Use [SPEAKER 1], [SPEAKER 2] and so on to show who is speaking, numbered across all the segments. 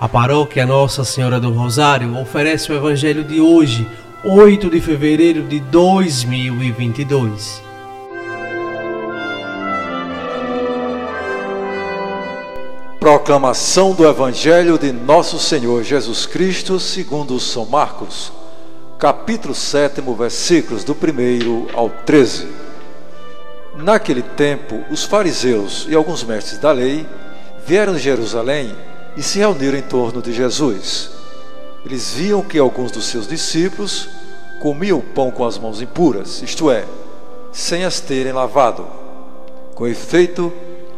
[SPEAKER 1] A paróquia Nossa Senhora do Rosário oferece o Evangelho de hoje, 8 de fevereiro de 2022.
[SPEAKER 2] Proclamação do Evangelho de Nosso Senhor Jesus Cristo, segundo São Marcos, capítulo 7, versículos do 1 ao 13. Naquele tempo, os fariseus e alguns mestres da lei vieram de Jerusalém e se reuniram em torno de Jesus. Eles viam que alguns dos seus discípulos comiam pão com as mãos impuras, isto é, sem as terem lavado. Com efeito,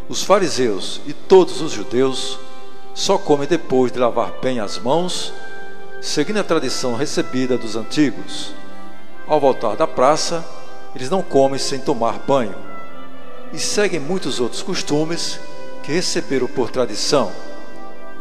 [SPEAKER 2] os fariseus e todos os judeus só comem depois de lavar bem as mãos, seguindo a tradição recebida dos antigos. Ao voltar da praça, eles não comem sem tomar banho e seguem muitos outros costumes que receberam por tradição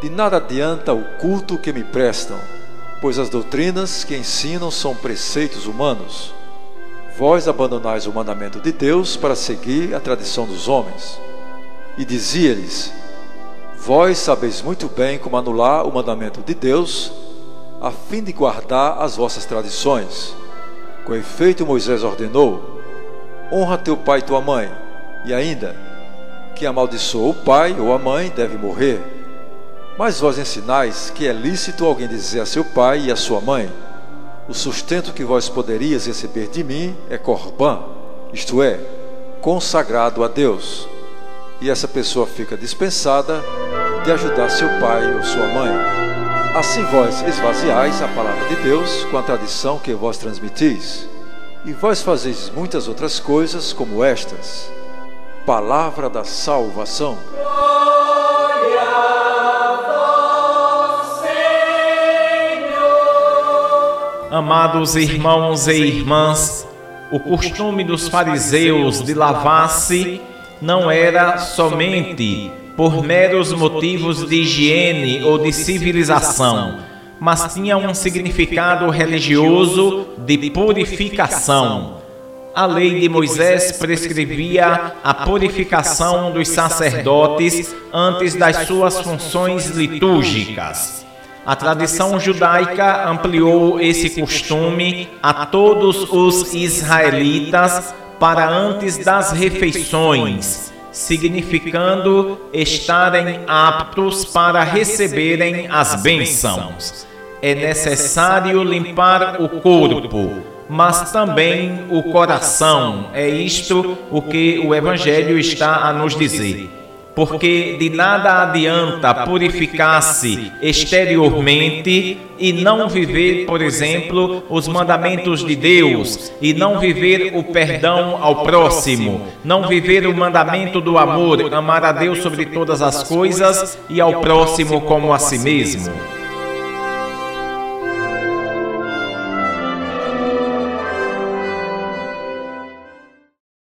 [SPEAKER 2] De nada adianta o culto que me prestam, pois as doutrinas que ensinam são preceitos humanos. Vós abandonais o mandamento de Deus para seguir a tradição dos homens. E dizia-lhes: Vós sabeis muito bem como anular o mandamento de Deus, a fim de guardar as vossas tradições. Com efeito, Moisés ordenou: Honra teu pai e tua mãe, e ainda, que amaldiçoa o pai ou a mãe deve morrer. Mas vós ensinais que é lícito alguém dizer a seu pai e a sua mãe: O sustento que vós poderias receber de mim é corbã, isto é, consagrado a Deus. E essa pessoa fica dispensada de ajudar seu pai ou sua mãe. Assim vós esvaziais a palavra de Deus com a tradição que vós transmitis. E vós fazeis muitas outras coisas como estas. Palavra da salvação.
[SPEAKER 3] Amados irmãos e irmãs, o costume dos fariseus de lavar-se não era somente por meros motivos de higiene ou de civilização, mas tinha um significado religioso de purificação. A lei de Moisés prescrevia a purificação dos sacerdotes antes das suas funções litúrgicas. A tradição judaica ampliou esse costume a todos os israelitas para antes das refeições, significando estarem aptos para receberem as bênçãos. É necessário limpar o corpo, mas também o coração. É isto o que o Evangelho está a nos dizer porque de nada adianta purificar-se exteriormente e não viver, por exemplo, os mandamentos de Deus, e não viver o perdão ao próximo, não viver o mandamento do amor, amar a Deus sobre todas as coisas e ao próximo como a si mesmo.